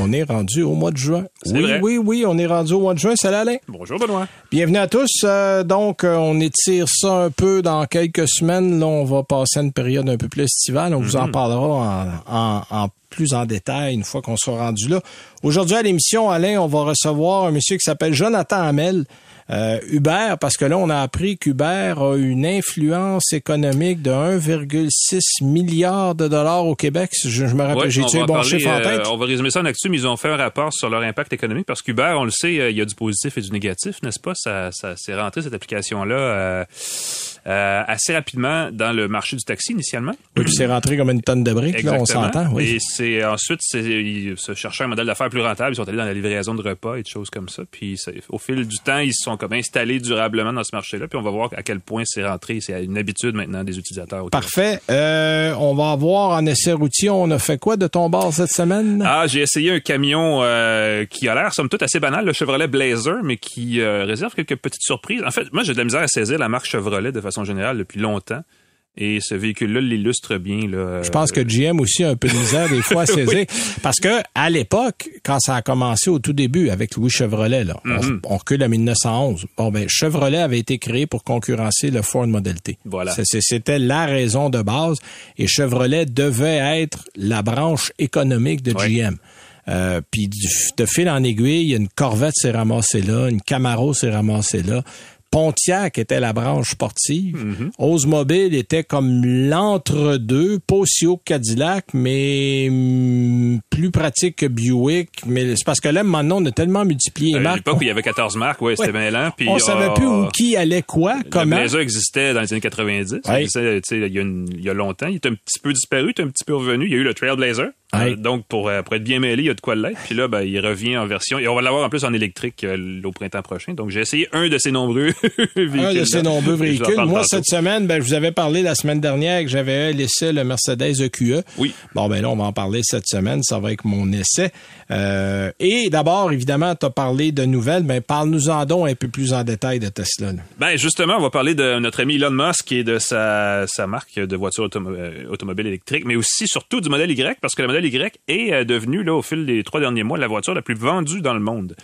On est rendu au mois de juin. Oui, vrai. oui, oui, on est rendu au mois de juin. Salut Alain. Bonjour Benoît. Bienvenue à tous. Euh, donc, euh, on étire ça un peu dans quelques semaines. Là, on va passer à une période un peu plus estivale. On vous en parlera en, en- en plus en détail une fois qu'on sera rendu là. Aujourd'hui à l'émission, Alain, on va recevoir un monsieur qui s'appelle Jonathan Hamel. Euh, Uber, parce que là, on a appris qu'Uber a une influence économique de 1,6 milliard de dollars au Québec. Je, je me rappelle, Ouais, j'ai on tué bon parler, chiffre en euh, tête? on va résumer ça en actu, mais ils ont fait un rapport sur leur impact économique parce qu'Uber, on le sait, euh, il y a du positif et du négatif, n'est-ce pas? Ça, ça s'est rentré cette application-là euh, euh, assez rapidement dans le marché du taxi initialement. Oui, puis c'est rentré comme une tonne de briques, là, on s'entend. Oui. Et c'est ensuite, c'est, ils se cherchaient un modèle d'affaires plus rentable. Ils sont allés dans la livraison de repas et de choses comme ça. Puis c'est- au fil du temps, ils se sont comme installés durablement dans ce marché-là. Puis on va voir à quel point c'est rentré. C'est une habitude maintenant des utilisateurs. au. Parfait. Euh, on va voir en essai routier, on a fait quoi de ton bar cette semaine? Ah, j'ai essayé un camion euh, qui a l'air, somme toute, assez banal, le Chevrolet Blazer, mais qui euh, réserve quelques petites surprises. En fait, moi, j'ai de la misère à saisir la marque Chevrolet de façon générale depuis longtemps. Et ce véhicule-là l'illustre bien. Là, Je pense que GM aussi a un peu de misère des fois à saisir. Parce que à l'époque, quand ça a commencé au tout début avec Louis Chevrolet, là, on- Mhm. on, recule à 1911. Bon, ben, Chevrolet avait été créé pour concurrencer le Ford Model T. Voilà. C'était la raison de base. Et Chevrolet devait être la branche économique de. GM. Euh, puis de fil en aiguille, une Corvette s'est ramassée là, une Camaro s'est ramassée là. Pontiac était la branche sportive. Oldsmobile était comme l'entre-deux, pas aussi haut que Cadillac, mais hum, plus pratique que Buick. Mais c'est parce que là, maintenant, on a tellement multiplié les à marques. l'époque où il y avait 14 marques, ouais, c'était Ouais. lent. Puis, on savait euh, plus où qui allait quoi, Le comment. Blazer existait dans les années 90. Il Ouais. existait, tu sais, il, y a une- il y a longtemps. Il est un petit peu disparu, il est un petit peu revenu. Il y a eu le Trailblazer. Euh, donc, pour, euh, pour être bien mêlé, il y a de quoi l'être. Puis là, ben, il revient en version... Et on va l'avoir en plus en électrique euh, au printemps prochain. Donc, j'ai essayé un de ces nombreux véhicules. Un de ces nombreux véhicules. Moi, cette semaine, ben, je vous avais parlé la semaine dernière que j'avais essai le Mercedes EQE. Oui. Bon, ben là, on va en parler cette semaine. Ça va être mon essai. Et d'abord, évidemment, tu as parlé de nouvelles. Ben, parle-nous-en donc un peu plus en détail de Tesla. là. Ben justement, on va parler de notre ami Elon Musk et de sa, sa marque de voiture euh, automobile électrique, mais aussi surtout du modèle Y, parce que le modèle Y est euh, devenu, là, au fil des trois derniers mois, la voiture la plus vendue dans le monde.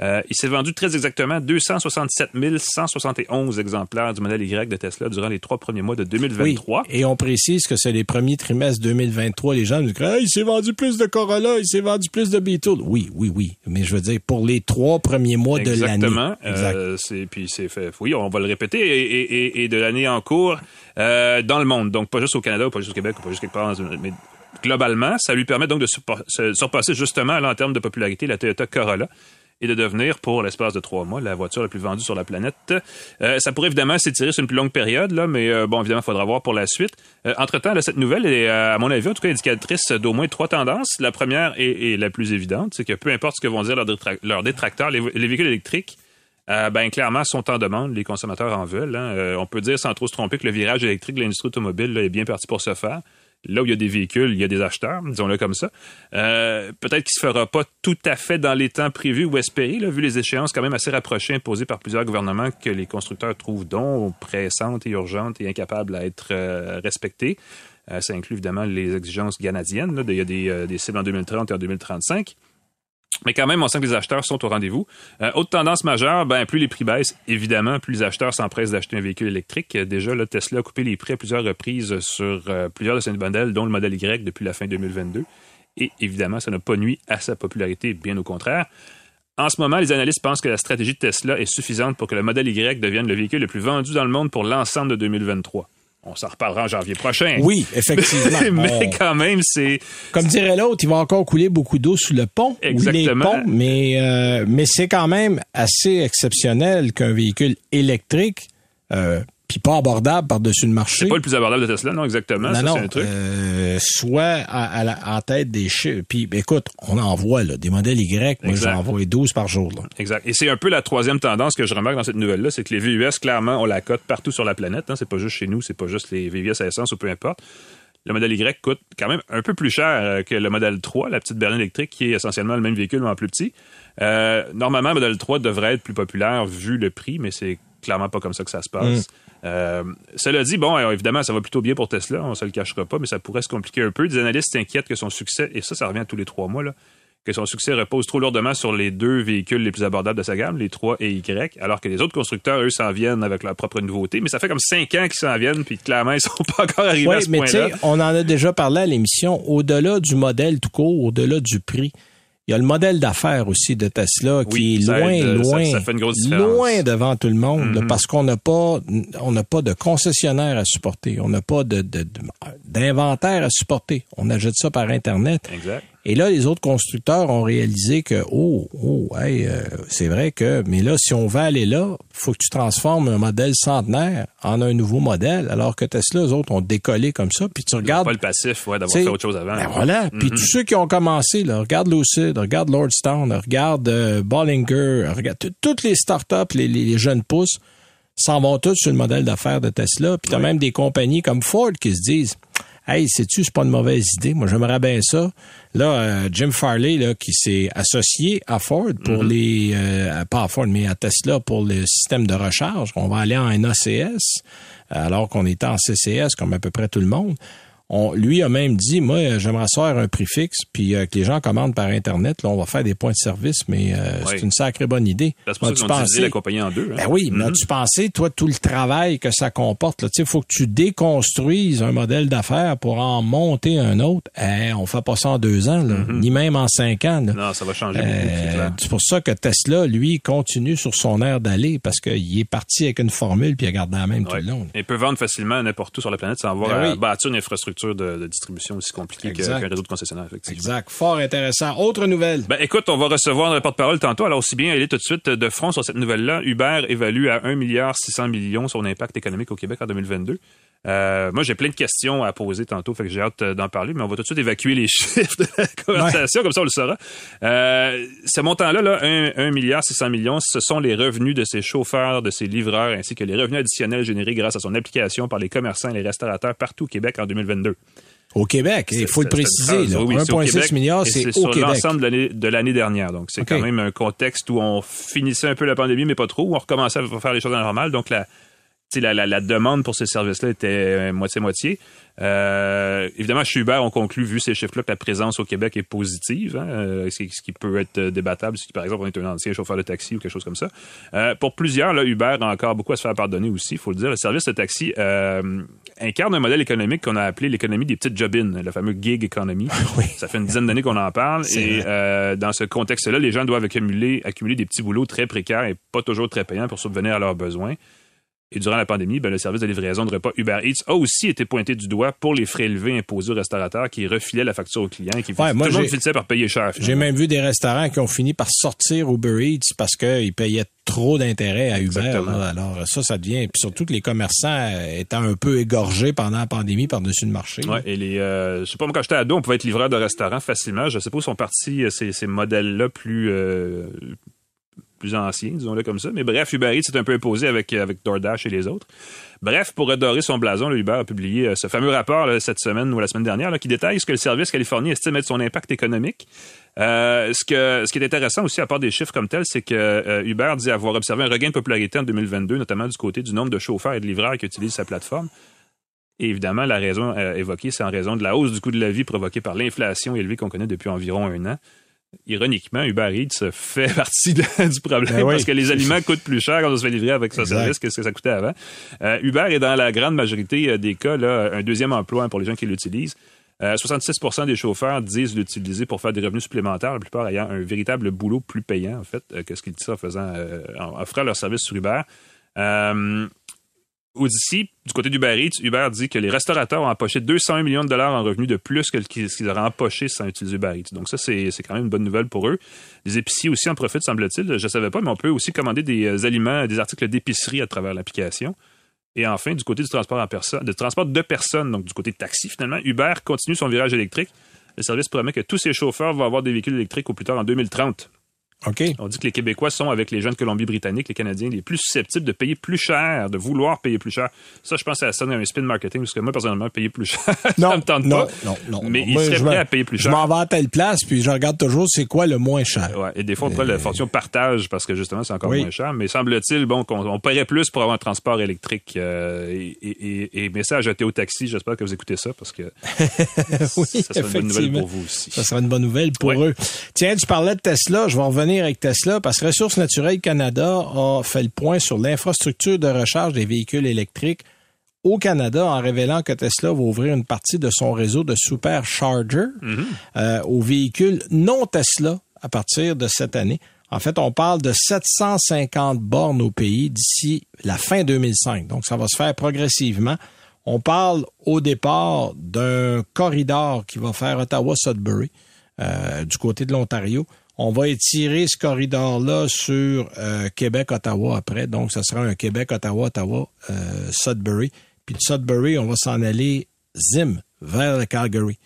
Euh, il s'est vendu très exactement 267 171 exemplaires du modèle Y de Tesla durant les trois premiers mois de 2023. Oui. Et on précise que c'est les premiers trimestres 2023. Les gens nous disent Ah, il s'est vendu plus de Corolla, il s'est vendu plus de Beetle. Oui, oui, oui. Mais je veux dire, pour les trois premiers mois de l'année. Exactement. Exact. Euh, puis c'est fait. Oui, on va le répéter et, et- et- et de l'année en cours euh, dans le monde. Donc pas juste au Canada, pas juste au Québec, pas juste quelque part, dans une- mais globalement, ça lui permet donc de surpa- se- surpasser justement en termes de popularité la Toyota Corolla et de devenir, pour l'espace de trois mois, la voiture la plus vendue sur la planète. Euh, ça pourrait évidemment s'étirer sur une plus longue période, là, mais euh, bon, évidemment, il faudra voir pour la suite. Euh, entre-temps, cette nouvelle est, à mon avis, en tout cas, indicatrice d'au moins trois tendances. La première est la plus évidente, c'est que peu importe ce que vont dire leurs, détra- leurs détracteurs, les, les véhicules électriques ben clairement sont en demande, les consommateurs en veulent. hein. On peut dire sans trop se tromper que le virage électrique de l'industrie automobile est bien parti pour se faire. Là où il y a des véhicules, il y a des acheteurs, disons-le comme ça. Euh, Peut-être qu'il se fera pas tout à fait dans les temps prévus ou espérés, là, vu les échéances quand même assez rapprochées imposées par plusieurs gouvernements que les constructeurs trouvent donc pressantes et urgentes et incapables à être euh, respectées. Euh, ça inclut évidemment les exigences canadiennes. Là, il y a des, euh, des cibles en 2030 et en 2035. Mais quand même, on sent que les acheteurs sont au rendez-vous. Euh, autre tendance majeure, ben, plus les prix baissent, évidemment, plus les acheteurs s'empressent d'acheter un véhicule électrique. Euh, Déjà, là, Tesla a coupé les prix à plusieurs reprises sur euh, plusieurs de ses modèles, dont le modèle Y depuis la fin 2022. Et évidemment, ça n'a pas nuit à sa popularité, bien au contraire. En ce moment, les analystes pensent que la stratégie de Tesla est suffisante pour que le modèle Y devienne le véhicule le plus vendu dans le monde pour l'ensemble de 2023. On s'en reparlera en janvier prochain. Oui, effectivement. Mais quand même, c'est Comme dirait l'autre, il va encore couler beaucoup d'eau sous le pont. ou les Exactement. ponts, mais euh, mais c'est quand même assez exceptionnel qu'un véhicule électrique, euh, puis pas abordable par-dessus le marché, c'est pas le plus abordable de Tesla, non, exactement. non, ça, non, un truc. euh, soit à, à la- en tête des chiffres. Puis ben, écoute, on en voit là, des modèles Y, moi j'en vois 12 par jour. Là. Exact. Et c'est un peu la troisième tendance que je remarque dans cette nouvelle-là, c'est que les VUS, clairement, on la cote partout sur la planète. Hein. C'est pas juste chez nous, c'est pas juste les VUS à essence ou peu importe. le modèle Y coûte quand même un peu plus cher que le modèle 3, la petite berline électrique, qui est essentiellement le même véhicule, mais en plus petit. normalement, le modèle 3 devrait être plus populaire vu le prix, mais c'est clairement pas comme ça que ça se passe. Mm. Cela dit, bon, évidemment, ça va plutôt bien pour Tesla, on se le cachera pas, mais ça pourrait se compliquer un peu. Des analystes s'inquiètent que son succès, et ça, ça revient tous les trois mois, là, que son succès repose trop lourdement sur les deux véhicules les plus abordables de sa gamme, les 3 et Y, alors que les autres constructeurs, eux, s'en viennent avec leur propre nouveauté. Mais ça fait comme cinq ans qu'ils s'en viennent, puis clairement, ils sont pas encore arrivés à ce point-là. On en a déjà parlé à l'émission. Au-delà du modèle tout court, au-delà du prix, il y a le modèle d'affaires aussi de Tesla qui est loin, loin, loin devant tout le monde mm-hmm. parce qu'on n'a pas, on n'a pas de concessionnaire à supporter, on n'a pas de, d'inventaire à supporter. On achète ça par internet. Exact. Et là, les autres constructeurs ont réalisé que, oh, oh, hey, euh, c'est vrai que, mais là, si on veut aller là, faut que tu transformes un modèle centenaire en un nouveau modèle, alors que Tesla, eux autres, ont décollé comme ça. Puis tu regardes. Pas le passif, ouais, d'avoir fait autre chose avant. Ben voilà. Puis mm-hmm. tous ceux qui ont commencé, là, regarde Lucid, regarde Lordstown, regarde euh, Bollinger, regarde toutes les startups, les, les, jeunes pousses, s'en vont tous sur le modèle d'affaires de Tesla. Puis tu as même des compagnies comme Ford qui se disent, Hey, sais-tu, c'est pas une mauvaise idée. Moi, j'aimerais bien ça. Là, euh, Jim Farley, là, qui s'est associé à Ford pour mhm. les, euh, pas à Ford, mais à Tesla pour le système de recharge. On va aller en NACS, alors qu'on était en CCS comme à peu près tout le monde lui a même dit, moi, j'aimerais faire un prix fixe, puis euh, que les gens commandent par Internet. Là, on va faire des points de service, mais euh, c'est une sacrée bonne idée. C'est pour ça tu la compagnie en deux. Hein? Ben oui, mais mm-hmm. tu pensais, toi, tout le travail que ça comporte. Il faut que tu déconstruises un modèle d'affaires pour en monter un autre. Eh, on fait pas ça en deux ans, mm-hmm. ni même en cinq ans. Non, ça va changer euh, C'est pour ça que Tesla, lui, continue sur son air d'aller, parce qu'il est parti avec une formule, puis il a gardé la même tout le long. Il peut vendre facilement n'importe où sur la planète sans avoir ben à bâtir une infrastructure de, distribution aussi compliquée qu'un réseau de concessionnaires, effectivement. Exact. Fort intéressant. Autre nouvelle. Ben, écoute, on va recevoir le porte-parole tantôt. Alors, aussi bien aller tout de suite de front sur cette nouvelle-là. Uber évalue à 1 milliard 600 millions son impact économique au Québec en 2022. Euh, moi, j'ai plein de questions à poser tantôt, fait que j'ai hâte d'en parler, mais on va tout de suite évacuer les chiffres de la conversation, comme ça on le saura. Euh, ce montant-là, là, 1, milliard 600 millions, ce sont les revenus de ces chauffeurs, de ces livreurs, ainsi que les revenus additionnels générés grâce à son application par les commerçants et les restaurateurs partout au Québec en 2022. Au Québec, il faut le préciser. 1,6 milliard, c'est au sur l'ensemble de l'année dernière. Donc, c'est quand même un contexte où on finissait un peu la pandémie, mais pas trop. Où on recommençait à faire les choses normales. Donc, la, la, la, la, demande pour ces services-là était moitié-moitié. Euh, évidemment, chez Uber, on conclut, vu ces chiffres-là, que la présence au Québec est positive, hein, euh, ce, qui peut être débattable si, par exemple, on est un ancien chauffeur de taxi ou quelque chose comme ça. Euh, pour plusieurs, là, Uber a encore beaucoup à se faire pardonner aussi, il faut le dire. Le service de taxi euh, incarne un modèle économique qu'on a appelé l'économie des petites jobines, le fameux gig economy. Oui. Ça fait une dizaine d'années qu'on en parle. Et euh, dans ce contexte-là, les gens doivent accumuler, accumuler des petits boulots très précaires et pas toujours très payants pour subvenir à leurs besoins. Et durant la pandémie, ben, le service de livraison de repas Uber Eats a aussi été pointé du doigt pour les frais élevés imposés aux restaurateurs qui refilaient la facture aux clients et qui ouais, moi, tout le monde finissait par payer cher. J'ai même vu des restaurants qui ont fini par sortir Uber Eats parce qu'ils payaient trop d'intérêt à Uber. Alors ça, ça devient... Puis surtout que les commerçants étaient un peu égorgés pendant la pandémie par-dessus le marché. Oui, et les... Euh, je sais pas, moi, quand j'étais ado, on pouvait être livreur de restaurant facilement. Je sais pas où sont partis euh, ces, ces modèles-là plus... Euh, plus ancien, disons-le comme ça. Mais bref, Uber Eats s'est un peu imposé avec, avec DoorDash et les autres. Bref, pour redorer son blason, Uber a publié euh, ce fameux rapport cette semaine ou la semaine dernière qui détaille ce que le service Californie estime être son impact économique. Euh, ce, que, ce qui est intéressant aussi, à part des chiffres comme tels, c'est que euh, Uber dit avoir observé un regain de popularité en 2022, notamment du côté du nombre de chauffeurs et de livreurs qui utilisent sa plateforme. Et évidemment, la raison évoquée, c'est en raison de la hausse du coût de la vie provoquée par l'inflation élevée qu'on connaît depuis environ un an ironiquement, Uber Eats fait partie du problème ben parce que les aliments coûtent plus cher quand on se fait livrer avec ce service que ce que ça coûtait avant. Euh, Uber est dans la grande majorité euh, des cas là, un deuxième emploi pour les gens qui l'utilisent. 66% euh, des chauffeurs disent l'utiliser pour faire des revenus supplémentaires, la plupart ayant un véritable boulot plus payant, en fait, que ce qu'ils disent en faisant, en offrant leur service sur Uber. Odyssey, du côté d'Uber Eats, Uber dit que les restaurateurs ont empoché 201 millions de dollars en revenus de plus que ce qu'ils auraient empoché sans utiliser Uber Eats. Donc ça, c'est quand même une bonne nouvelle pour eux. Les épiciers aussi en profitent, semble-t-il. Je ne savais pas, mais on peut aussi commander des euh, aliments, des articles d'épicerie à travers l'application. Et enfin, du côté du transport en transport de personnes, donc du côté taxi finalement, Uber continue son virage électrique. Le service promet que tous ses chauffeurs vont avoir des véhicules électriques au plus tard en 2030. On dit que les Québécois sont, avec les gens de Colombie-Britannique, les Canadiens, les plus susceptibles de payer plus cher, de vouloir payer plus cher. Ça, je pense que ça sonne un spin marketing, parce que moi, personnellement, payer plus cher, Non, ça me tente non, pas. non, non, Mais non. ils Moi, seraient je prêts à payer plus Je cher. m'en vais à telle place, puis je regarde toujours c'est quoi le moins cher. Ouais, et des fois, on pourrait la fortune partage parce que justement, c'est encore Oui. moins cher. Mais semble-t-il, bon, qu'on on paierait plus pour avoir un transport électrique. euh, et, et, et, message à Théo Taxi, j'espère que vous écoutez ça parce que oui, ça serait une bonne nouvelle pour vous aussi. Ça sera une bonne nouvelle pour Ouais. eux. Tiens, tu parlais de Tesla. Je vais revenir avec Tesla parce que Ressources naturelles Canada a fait le point sur l'infrastructure de recharge des véhicules électriques au Canada en révélant que Tesla va ouvrir une partie de son réseau de supercharger euh, aux véhicules non Tesla à partir de cette année. En fait, on parle de 750 bornes au pays d'ici la fin 2005. Donc, ça va se faire progressivement. On parle au départ d'un corridor qui va faire Ottawa-Sudbury euh, du côté de l'Ontario. On va étirer ce corridor-là sur euh, Québec-Ottawa après. Donc, ça sera un Québec-Ottawa-Ottawa, euh, Sudbury. Puis de Sudbury, on va s'en aller zim vers le Calgary.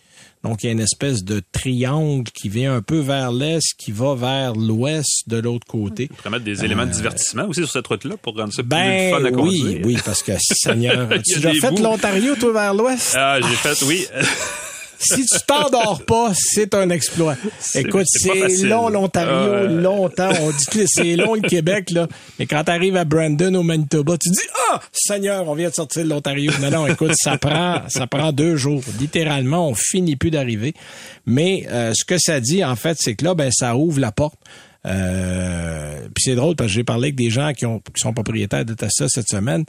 Donc, il y a une espèce de triangle qui vient un peu vers l'est, qui va vers l'ouest de l'autre côté. On pourrait mettre des éléments de divertissement aussi sur cette route-là pour rendre ça plus Ben fun à conduire. oui, oui, parce que Seigneur, tu as fait l'Ontario, toi, vers l'ouest? Ah, j'ai fait, oui. si tu t'endors pas, c'est un exploit. Écoute, c'est long l'Ontario, Ah longtemps. On dit que c'est long le Québec, là. Mais quand tu arrives à Brandon, au Manitoba, tu dis, ah, Seigneur, on vient de sortir de l'Ontario. Non, non, écoute, ça prend, ça prend deux jours. Littéralement, on finit plus d'arriver. Mais euh, ce que ça dit, en fait, c'est que là, ben, ça ouvre la porte. Euh, puis c'est drôle parce que j'ai parlé avec des gens qui, ont, qui sont propriétaires de Tesla cette semaine.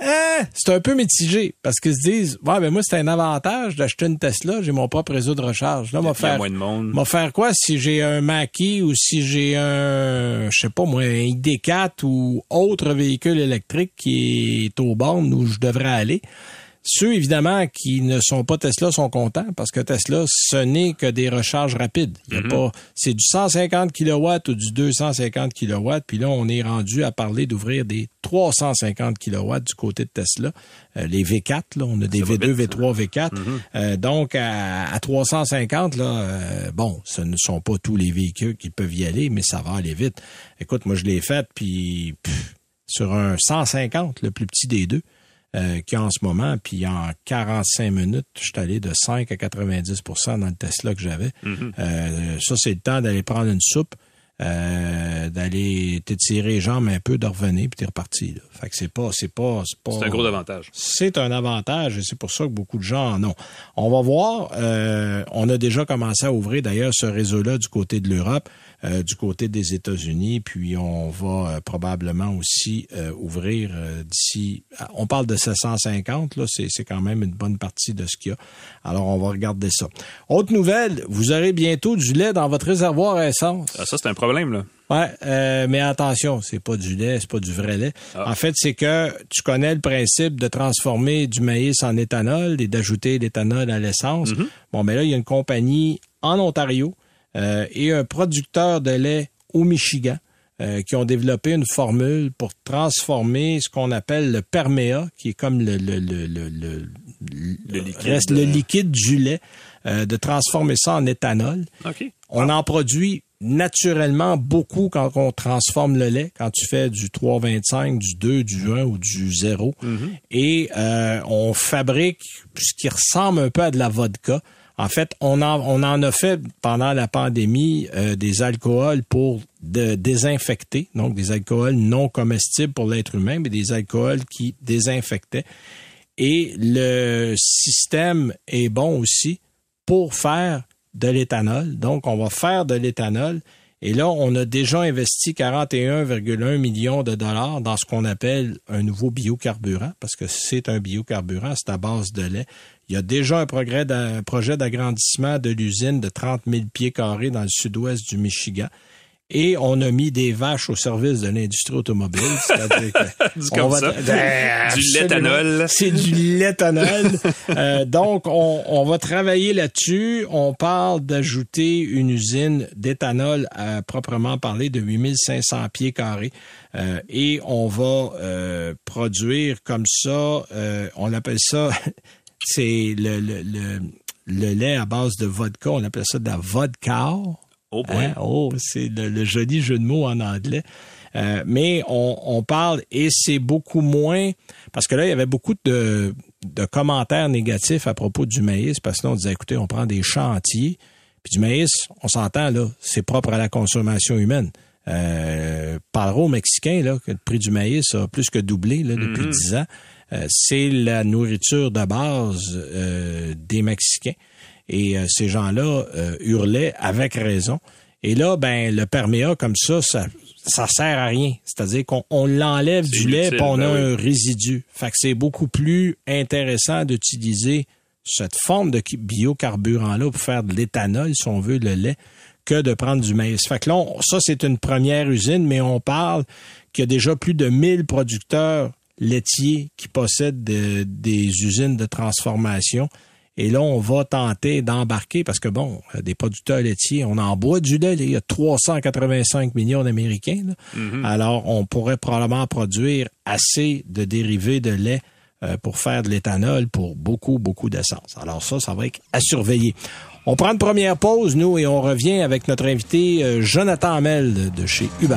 Hein, c'est un peu mitigé parce qu'ils se disent ouais ben moi c'est un avantage d'acheter une Tesla, j'ai mon propre réseau de recharge. Là, m'a faire moins de monde. m'a faire quoi si j'ai un Mackie ou si j'ai un je sais pas moi un ID4 ou autre véhicule électrique qui est aux bornes où je devrais aller. Ceux, évidemment, qui ne sont pas Tesla sont contents parce que Tesla, ce n'est que des recharges rapides. Il y a pas, c'est du 150 kW ou du 250 kW. Puis là, on est rendu à parler d'ouvrir des 350 kW du côté de Tesla. Euh, les V4, là, on a des va V2, vite, V3, V4. Euh, donc, à, à 350, là, euh, bon, ce ne sont pas tous les véhicules qui peuvent y aller, mais ça va aller vite. Écoute, moi, je l'ai fait, puis pff, sur un 150, le plus petit des deux, euh, qu'il y a en ce moment, puis en 45 minutes, je suis allé de 5 à 90% dans le Tesla que j'avais. Euh, ça, c'est le temps d'aller prendre une soupe, euh, d'aller t'étirer les jambes un peu, de revenir, puis t'es reparti. Là. Fait que c'est pas, c'est pas, c'est pas. C'est un gros avantage. C'est un avantage et c'est pour ça que beaucoup de gens en ont. On va voir. euh, on a déjà commencé à ouvrir d'ailleurs ce réseau-là du côté de l'Europe, euh, du côté des États-Unis, puis on va euh, probablement aussi euh, ouvrir euh, d'ici. On parle de 750 là, c'est c'est quand même une bonne partie de ce qu'il y a. Alors on va regarder ça. Autre nouvelle, vous aurez bientôt du lait dans votre réservoir à essence. Ah, ça, c'est un problème, là. Ouais, euh, mais attention, c'est pas du lait, c'est pas du vrai lait. En fait, c'est que tu connais le principe de transformer du maïs en éthanol et d'ajouter l'éthanol à l'essence. Bon, mais là, il y a une compagnie en Ontario et un producteur de lait au Michigan euh, qui ont développé une formule pour transformer ce qu'on appelle le perméa, qui est comme le, le, le, le, le, Le liquide, reste le euh. liquide du lait, euh, de transformer ça en éthanol. On en produit naturellement beaucoup quand on transforme le lait, quand tu fais du 3,25, du 2, du 1 ou du 0. Et euh, on fabrique ce qui ressemble un peu à de la vodka. En fait, on en, a fait pendant la pandémie euh, des alcools pour désinfecter, donc des alcools non comestibles pour l'être humain, mais des alcools qui désinfectaient. Et le système est bon aussi pour faire de l'éthanol. Donc, on va faire de l'éthanol. Et là, on a déjà investi 41,1 millions de dollars dans ce qu'on appelle un nouveau biocarburant, parce que c'est un biocarburant, c'est à base de lait. Il y a déjà un, progrès un projet d'agrandissement de l'usine de 30 000 pieds carrés dans le sud-ouest du Michigan. Et on a mis des vaches au service de l'industrie automobile. C'est-à-dire que Dit on comme va- ça. Ben, Du léthanol. C'est du léthanol. Euh, donc, on, on va travailler là-dessus. On parle d'ajouter une usine d'éthanol à proprement parler de 8500 pieds carrés. Euh, et on va euh, produire comme ça, euh, on appelle ça, c'est le, le, le, le lait à base de vodka, on appelle ça de la vodka. Oh. Hein? Oh, c'est le, le joli jeu de mots en anglais. Euh, mais on, on parle et c'est beaucoup moins parce que là il y avait beaucoup de, de commentaires négatifs à propos du maïs parce que là on disait écoutez on prend des champs entiers puis du maïs on s'entend là c'est propre à la consommation humaine. Euh, parlera aux Mexicains là que le prix du maïs a plus que doublé là, depuis Mhm. dix ans. Euh, c'est la nourriture de base euh, des Mexicains et euh, ces gens-là euh, hurlaient avec raison. Et là, ben le perméa comme ça, ça ça sert à rien. C'est-à-dire qu'on on l'enlève du lait, puis on a ben oui. un résidu. Fait que c'est beaucoup plus intéressant d'utiliser cette forme de biocarburant-là pour faire de l'éthanol, si on veut, le lait, que de prendre du maïs. Fait que là, on- ça, c'est une première usine, mais on parle qu'il y a déjà plus de 1000 producteurs laitiers qui possèdent de- des usines de transformation. Et là, on va tenter d'embarquer parce que, bon, euh, des producteurs laitiers, on en boit du lait. Il y a 385 millions d'Américains. là. Alors, on pourrait probablement produire assez de dérivés de lait euh, pour faire de l'éthanol pour beaucoup, beaucoup d'essence. Alors ça, ça va être à surveiller. On prend une première pause, nous, et on revient avec notre invité euh, Jonathan Hamel de- de chez Uber.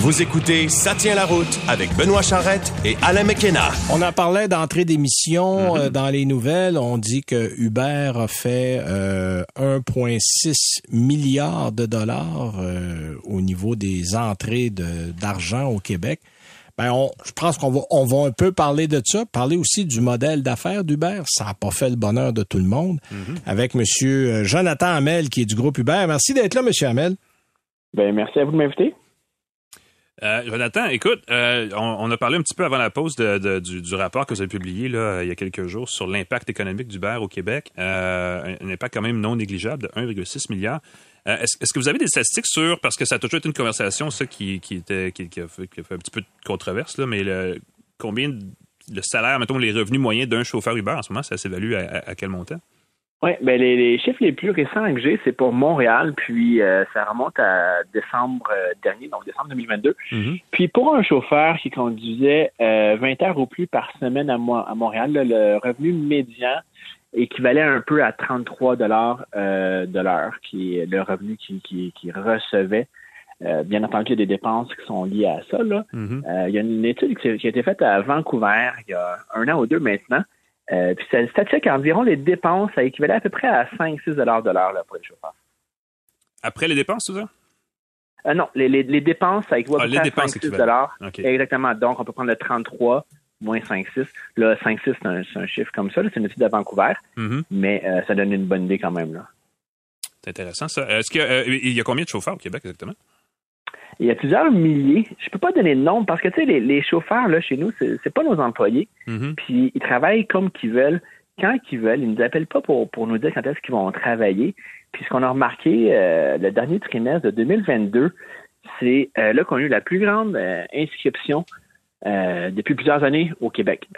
Vous écoutez Ça tient la route avec Benoît Charrette et Alain McKenna. On en parlait d'entrée d'émission euh, dans les nouvelles. On dit que Uber a fait euh, 1,6 milliard de dollars euh, au niveau des entrées de- d'argent au Québec. Ben on, je pense qu'on va, on va un peu parler de ça, parler aussi du modèle d'affaires d'Uber. Ça n'a pas fait le bonheur de tout le monde. Avec Monsieur euh, Jonathan Hamel, qui est du groupe Uber. Merci d'être là, Monsieur Hamel. Ben, merci à vous de m'inviter. Euh, Jonathan, écoute, euh, on, a parlé un petit peu avant la pause du, du rapport que vous avez publié il y a quelques jours sur l'impact économique d'Uber au Québec. Euh, un, impact quand même non négligeable de 1,6 milliard. Est-ce, que vous avez des statistiques sur, parce que ça a toujours été une conversation, ça, qui, était, qui, a, fait, un petit peu de controverse, mais combien le salaire, mettons, les revenus moyens d'un chauffeur Uber en ce moment, ça s'évalue à quel montant? Oui, ben les, les chiffres les plus récents que j'ai, c'est pour Montréal, puis euh, ça remonte à décembre euh, dernier, donc décembre 2022. Puis pour un chauffeur qui conduisait euh, 20 heures ou plus par semaine à, Mo- à Montréal, là, le revenu médian équivalait un peu à 33 dollars euh, de l'heure, qui est le revenu qu'il qui, qui recevait. Euh, bien entendu, il y a des dépenses qui sont liées à ça. Là. Mhm. Euh, il y a une étude qui a été faite à Vancouver il y a un an ou deux maintenant. Euh, puis ça statue qu'environ les dépenses, ça équivalait à peu près à 5-6 dollars de l'heure pour les chauffeurs. Après les dépenses, tout ça? Euh, non, les, les, les dépenses, ça équivaut Ah, à peu les près dépenses à 5-6 équivalent. dollars. OK. Exactement. Donc, on peut prendre le 33 moins 5-6. Là, 5-6, c'est un, chiffre comme ça. C'est une étude à Vancouver, Mhm. mais euh, ça donne une bonne idée quand même. C'est intéressant, ça. Est-ce que, euh, il y a combien de chauffeurs au Québec exactement? Il y a plusieurs milliers. Je peux pas donner de nom parce que, tu sais, les, les chauffeurs, là, chez nous, c'est pas nos employés. Mhm. Puis ils travaillent comme qu'ils veulent, quand qu'ils veulent. Ils nous appellent pas pour, pour nous dire quand est-ce qu'ils vont travailler. Puis ce qu'on a remarqué euh, le dernier trimestre de 2022, c'est euh, là qu'on a eu la plus grande euh, inscription depuis plusieurs années au Québec.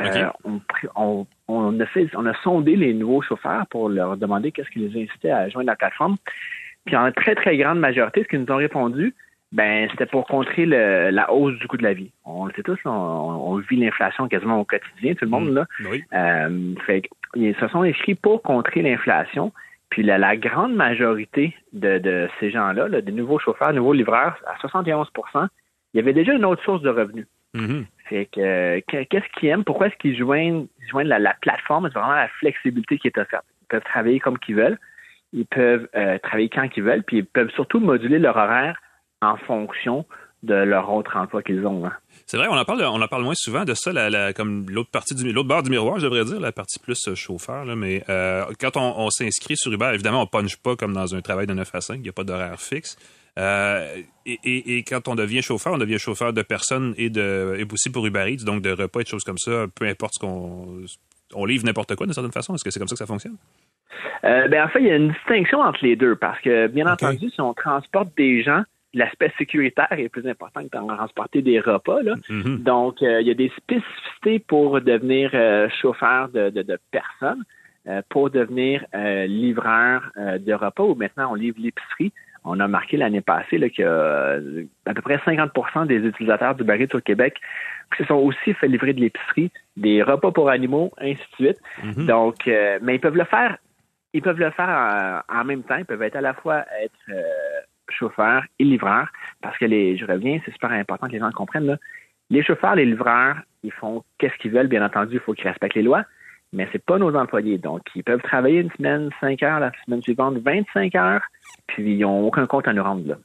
On, on a fait, on a sondé les nouveaux chauffeurs pour leur demander qu'est-ce qui les incitait à joindre la plateforme. Puis en très, très grande majorité, ce qu'ils nous ont répondu, ben c'était pour contrer le- la hausse du coût de la vie. On le sait tous, on, on vit l'inflation quasiment au quotidien, tout le monde, là. Oui. Euh, fait qu'ils se sont inscrits pour contrer l'inflation. Puis la, la grande majorité de, de ces gens-là, là, des nouveaux chauffeurs, nouveaux livreurs, à 71 il y avait déjà une autre source de revenus. Mhm. Fait que euh, que- qu'est-ce qu'ils aiment? Pourquoi est-ce qu'ils joignent, ils joignent la, la plateforme? C'est vraiment la flexibilité qui est offerte. Ils peuvent travailler comme qu'ils veulent. Ils peuvent euh, travailler quand qu'ils veulent, puis ils peuvent surtout moduler leur horaire en fonction de leur autre emploi qu'ils ont. hein. C'est vrai, on en parle, on en parle moins souvent de ça, la, la- comme l'autre partie du, l'autre bord du miroir, je devrais dire, la partie plus euh, chauffeur. Là, mais euh, quand on, on s'inscrit sur Uber, évidemment, on punche pas comme dans un travail de 9 à 5, il n'y a pas d'horaire fixe. Euh, et, et- et quand on devient chauffeur, on devient chauffeur de personnes et de et aussi pour Uber Eats, donc de repas et de choses comme ça, peu importe ce qu'on on livre n'importe quoi d'une certaine façon. Est-ce que c'est comme ça que ça fonctionne? Euh, ben, en fait, il y a une distinction entre les deux parce que, bien entendu, si on transporte des gens, l'aspect sécuritaire est plus important que de transporter des repas. Là. Mhm. Donc, euh, il y a des spécificités pour devenir euh, chauffeur de, de, de personnes, euh, pour devenir livreur de repas, ou maintenant on livre l'épicerie. On a marqué l'année passée qu'il y a à peu près 50% des utilisateurs du Uber au Québec qui se sont aussi fait livrer de l'épicerie, des repas pour animaux, ainsi de suite. Mm-hmm. Donc, mais ils peuvent le faire ils peuvent le faire en, même temps. Ils peuvent être à la fois être euh, chauffeur et livreur, parce que les, je reviens, c'est super important que les gens comprennent. Là. Les chauffeurs, les livreurs, ils font qu'est-ce qu'ils veulent. Bien entendu, il faut qu'ils respectent les lois, mais c'est pas nos employés. Donc, ils peuvent travailler une semaine 5 heures, la semaine suivante 25 heures, puis ils n'ont aucun compte à nous rendre. Là.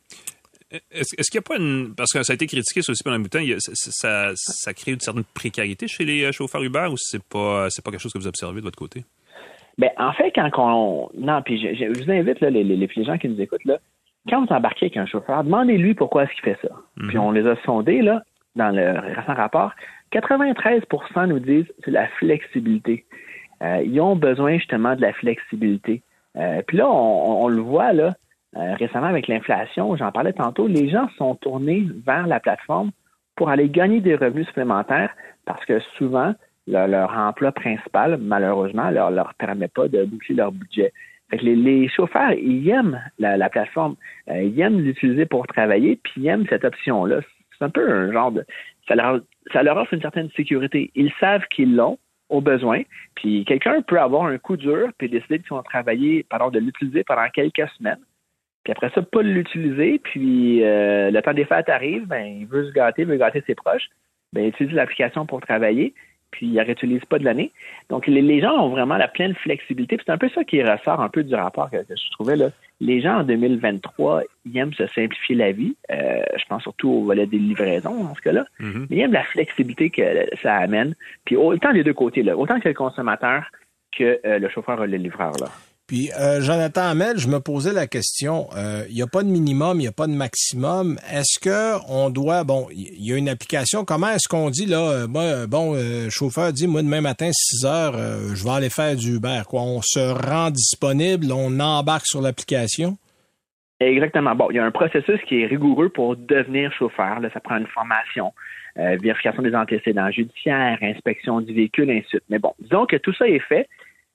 Est-ce, qu'il n'y a pas une. Parce que ça a été critiqué ça aussi pendant un bout de temps, ça, ça, crée une certaine précarité chez les euh, chauffeurs Uber ou c'est pas, c'est pas quelque chose que vous observez de votre côté? Ben, en fait, quand on. Non, puis je, vous invite, là, les, les, gens qui nous écoutent, là, quand vous embarquez avec un chauffeur, demandez-lui pourquoi est-ce qu'il fait ça. Mhm. Puis on les a sondés, là, dans le récent rapport. 93% nous disent c'est la flexibilité. Euh, ils ont besoin justement de la flexibilité. Euh, puis là, on, le voit là, euh, récemment avec l'inflation, j'en parlais tantôt, les gens sont tournés vers la plateforme pour aller gagner des revenus supplémentaires parce que souvent, leur, emploi principal, malheureusement, leur leur permet pas de boucler leur budget. Les, chauffeurs, ils aiment la, plateforme, euh, ils aiment l'utiliser pour travailler, puis ils aiment cette option-là. C'est un peu un genre de... Ça leur, ça leur offre une certaine sécurité. Ils savent qu'ils l'ont au besoin, puis quelqu'un peut avoir un coup dur, puis décider qu'ils vont travailler, pardon, de l'utiliser pendant quelques semaines, puis après ça, pas l'utiliser, puis euh, le temps des fêtes arrive, ben, il veut se gâter, il veut gâter ses proches, ben, il utilise l'application pour travailler, puis ils ne réutilisent pas de l'année. Donc, les, gens ont vraiment la pleine flexibilité. C'est un peu ça qui ressort un peu du rapport que, je trouvais. Là. Les gens en 2023, ils aiment se simplifier la vie. Euh, je pense surtout au volet des livraisons, dans ce cas-là. Mm-hmm. ils aiment la flexibilité que ça amène. Puis autant des deux côtés, là, autant que le consommateur que euh, le chauffeur ou le livreur. Là. Puis, euh, Jonathan Hamel, je me posais la question, euh, il n'y a pas de minimum, il n'y a pas de maximum. Est-ce que on doit, bon, il y a une application, comment est-ce qu'on dit, là, euh, moi, bon, chauffeur dit, moi, demain matin, 6 heures, je vais aller faire du Uber, quoi. On se rend disponible, on embarque sur l'application? Exactement. Bon, il y a un processus qui est rigoureux pour devenir chauffeur. Là, ça prend une formation, vérification des antécédents judiciaires, inspection du véhicule, ainsi de suite. Mais bon, disons que tout ça est fait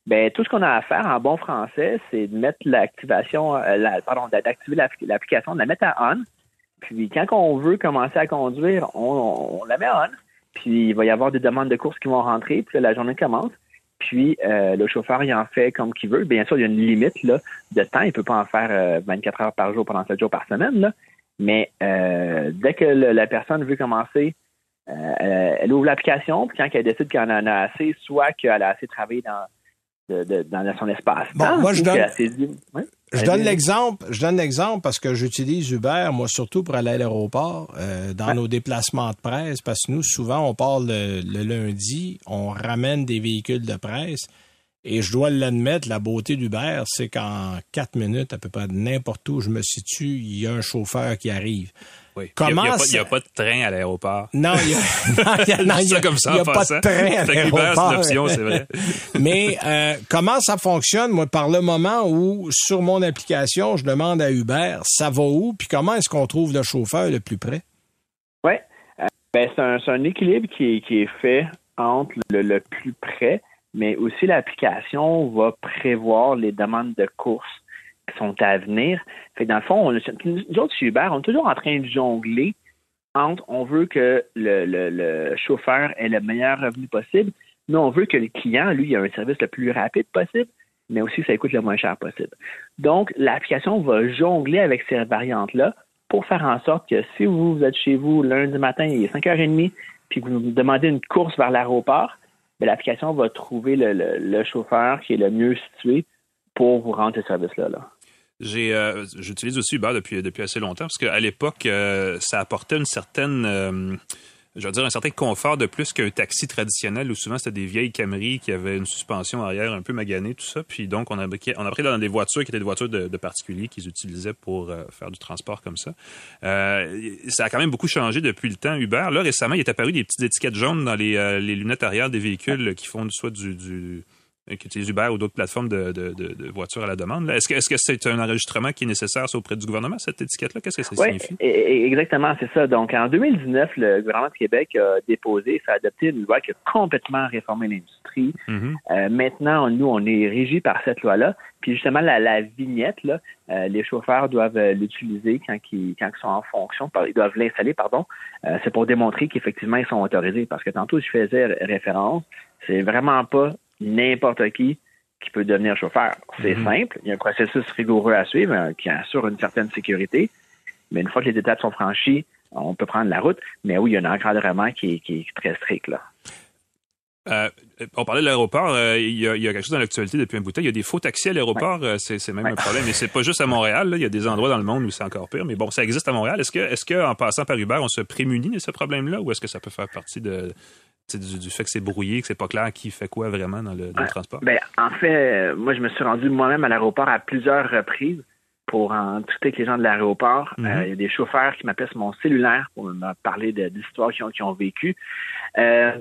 ben tout ce qu'on a à faire en bon français, c'est de mettre l'activation, euh, pardon, d'activer l'application, de la mettre à on. Puis quand on veut commencer à conduire, on, la met on. Puis il va y avoir des demandes de courses qui vont rentrer, puis la journée commence. Puis euh, le chauffeur, il en fait comme qu'il veut. Bien sûr, il y a une limite là, de temps. Il peut pas en faire 24 euh, heures par jour pendant 7 jours par semaine. Là. Mais dès que la personne veut commencer, elle ouvre l'application, puis quand elle décide qu'elle en a assez, soit qu'elle a assez travaillé dans dans son espace. Bon, moi, je donne, je donne l'exemple, je donne l'exemple parce que j'utilise Uber, moi, surtout pour aller à l'aéroport, euh, dans nos déplacements de presse, parce que nous, souvent, on part le, lundi, on ramène des véhicules de presse. Et je dois l'admettre, la beauté d'Uber, c'est qu'en quatre minutes, à peu près n'importe où je me situe, il y a un chauffeur qui arrive. Il n'y a, pas de train à l'aéroport. Non, il n'y a, comme ça, a pas de train à l'aéroport. c'est c'est vrai. Mais euh, comment ça fonctionne, moi, par le moment où, sur mon application, je demande à Uber, ça va où, puis comment est-ce qu'on trouve le chauffeur le plus près? Oui, euh, ben, c'est un, équilibre qui est, fait entre le plus près, mais aussi l'application va prévoir les demandes de course sont à venir. Fait dans le fond, on, nous autres, chez Uber, on est toujours en train de jongler entre on veut que le, chauffeur ait le meilleur revenu possible, mais on veut que le client, lui, ait un service le plus rapide possible, mais aussi ça coûte le moins cher possible. Donc, l'application va jongler avec ces variantes-là pour faire en sorte que si vous, êtes chez vous lundi matin, il est 5h30, puis que vous demandez une course vers l'aéroport, ben, l'application va trouver le, chauffeur qui est le mieux situé pour vous rendre ce service-là. Là. J'ai, euh, j'utilise aussi Uber depuis depuis assez longtemps parce qu'à l'époque, euh, ça apportait une certaine, euh, je veux dire, un certain confort de plus qu'un taxi traditionnel où souvent c'était des vieilles Camry qui avaient une suspension arrière un peu maganée, tout ça. Puis donc on a on a pris dans des voitures qui étaient des voitures de, particuliers qu'ils utilisaient pour faire du transport comme ça. ça a quand même beaucoup changé depuis le temps. Uber, là récemment, il est apparu des petites étiquettes jaunes dans les, les lunettes arrière des véhicules qui font soit du, du qui utilisent Uber ou d'autres plateformes de, de, de, voitures à la demande. Est-ce que est-ce que c'est un enregistrement qui est nécessaire auprès du gouvernement, cette étiquette-là? Qu'est-ce que ça oui, signifie? Exactement, c'est ça. Donc, en 2019, le gouvernement du Québec a déposé, ça a adopté une loi qui a complètement réformé l'industrie. Mm-hmm. Euh, maintenant, nous, on est régi par cette loi-là. Puis justement, la, vignette, là, euh, les chauffeurs doivent euh, l'utiliser quand ils, quand ils sont en fonction, ils doivent l'installer, pardon. c'est pour démontrer qu'effectivement, ils sont autorisés. Parce que tantôt, je faisais référence, c'est vraiment pas n'importe qui qui peut devenir chauffeur. C'est mhm. simple, il y a un processus rigoureux à suivre euh, qui assure une certaine sécurité, mais une fois que les étapes sont franchies, on peut prendre la route, mais oui, il y a un encadrement qui est, qui est très strict. Là. Euh, on parlait de l'aéroport. Euh, il, y a, quelque chose dans l'actualité depuis un bout de temps. Il y a des faux taxis à l'aéroport. c'est même un problème. Mais c'est pas juste à Montréal. Il y a des endroits dans le monde où c'est encore pire. Mais bon, ça existe à Montréal. Est-ce que, est-ce que en passant par Uber, on se prémunit de ce problème-là, ou est-ce que ça peut faire partie de, du, fait que c'est brouillé, que c'est pas clair qui fait quoi vraiment dans le, transport? Ben, en fait, moi, je me suis rendu moi-même à l'aéroport à plusieurs reprises pour en discuter avec les gens de l'aéroport. Mhm. Euh, il y a des chauffeurs qui m'appellent sur mon cellulaire pour me parler d'histoires qu'ils ont, ont vécues. Euh,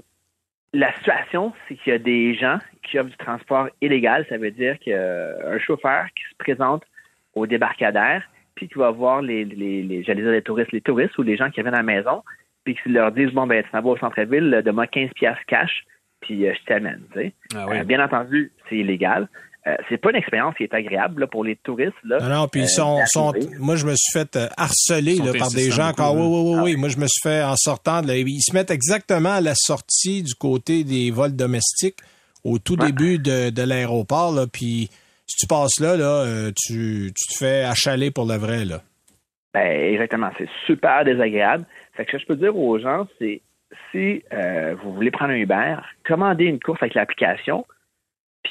la situation, c'est qu'il y a des gens qui offrent du transport illégal. Ça veut dire qu'il y a un chauffeur qui se présente au débarcadère, puis qui va voir les, les, les j'allais dire les touristes, les touristes ou les gens qui viennent à la maison, puis qu'ils leur disent bon ben tu vas au centre-ville, donne-moi 15 pièces cash, puis euh, je t'amène. Ah euh, bien entendu, c'est illégal. Euh, c'est pas une expérience qui est agréable pour les touristes. Là, non, non, puis ils sont, moi je me suis fait harceler par des gens. Quand, oui, oui, oui, oui, moi je me suis fait en sortant de ils se mettent exactement à la sortie du côté des vols domestiques au tout début de, de l'aéroport. Puis si tu passes là, là tu, tu te fais achaler pour le vrai. Là. Ben, exactement, c'est super désagréable. Fait que ce que je peux dire aux gens, c'est si euh, vous voulez prendre un Uber, commandez une course avec l'application.